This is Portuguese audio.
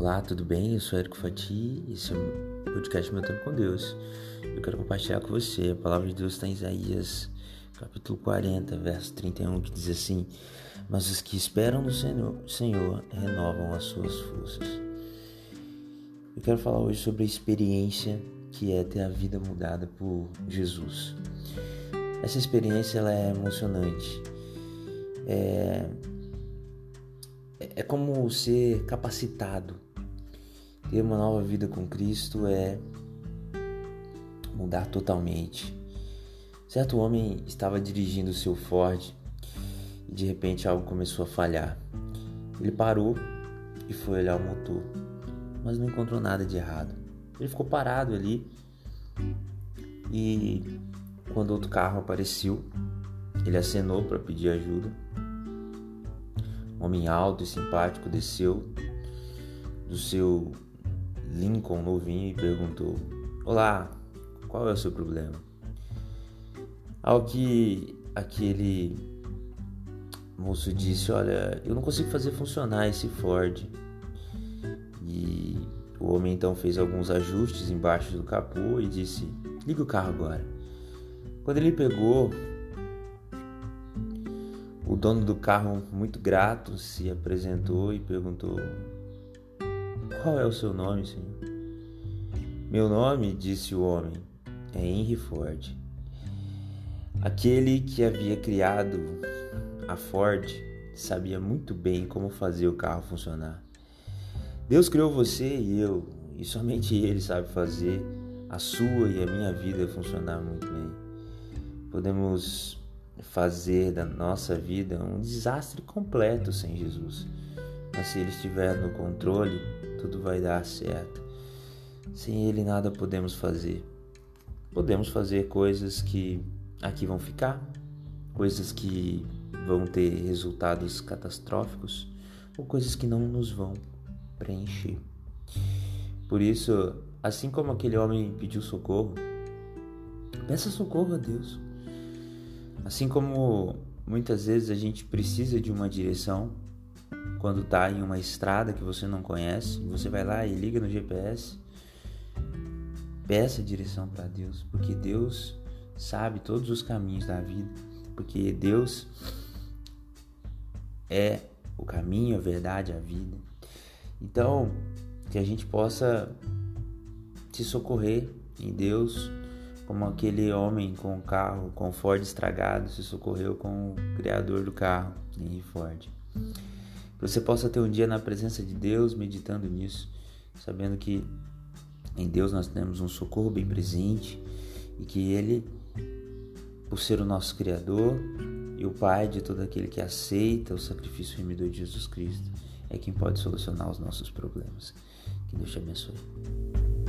Olá, tudo bem? Eu sou Érico Fati e esse é o podcast Meu Tempo com Deus. Eu quero compartilhar com você a palavra de Deus está em Isaías, capítulo 40, verso 31, que diz assim: Mas os que esperam no Senhor, Senhor renovam as suas forças. Eu quero falar hoje sobre a experiência que é ter a vida mudada por Jesus. Essa experiência ela é emocionante. É, é como ser capacitado. Ter uma nova vida com Cristo é mudar totalmente. Certo homem estava dirigindo o seu Ford e de repente algo começou a falhar. Ele parou e foi olhar o motor, mas não encontrou nada de errado. Ele ficou parado ali e quando outro carro apareceu, ele acenou para pedir ajuda um homem alto e simpático desceu do seu Lincoln novinho e perguntou: Olá, qual é o seu problema? Ao que aquele moço disse: Olha, eu não consigo fazer funcionar esse Ford. E o homem então fez alguns ajustes embaixo do capô e disse: Liga o carro agora. Quando ele pegou o dono do carro, muito grato, se apresentou e perguntou: Qual é o seu nome, senhor? Meu nome, disse o homem, é Henry Ford. Aquele que havia criado a Ford sabia muito bem como fazer o carro funcionar. Deus criou você e eu, e somente Ele sabe fazer a sua e a minha vida funcionar muito bem. Podemos fazer da nossa vida um desastre completo sem Jesus. Mas se Ele estiver no controle, tudo vai dar certo. Sem Ele nada podemos fazer. Podemos fazer coisas que aqui vão ficar, coisas que vão ter resultados catastróficos ou coisas que não nos vão preencher. Por isso, assim como aquele homem pediu socorro, peça socorro a Deus. Assim como muitas vezes a gente precisa de uma direção quando está em uma estrada que você não conhece, você vai lá e liga no GPS, peça direção para Deus, porque Deus sabe todos os caminhos da vida, porque Deus é o caminho, a verdade, a vida. Então, que a gente possa se socorrer em Deus como aquele homem com o carro, com o Ford estragado, se socorreu com o criador do carro, Henry Ford. Que você possa ter um dia na presença de Deus, meditando nisso, sabendo que em Deus nós temos um socorro bem presente e que Ele, por ser o nosso Criador e o Pai de todo aquele que aceita o sacrifício remidor de Jesus Cristo, é quem pode solucionar os nossos problemas. Que Deus te abençoe.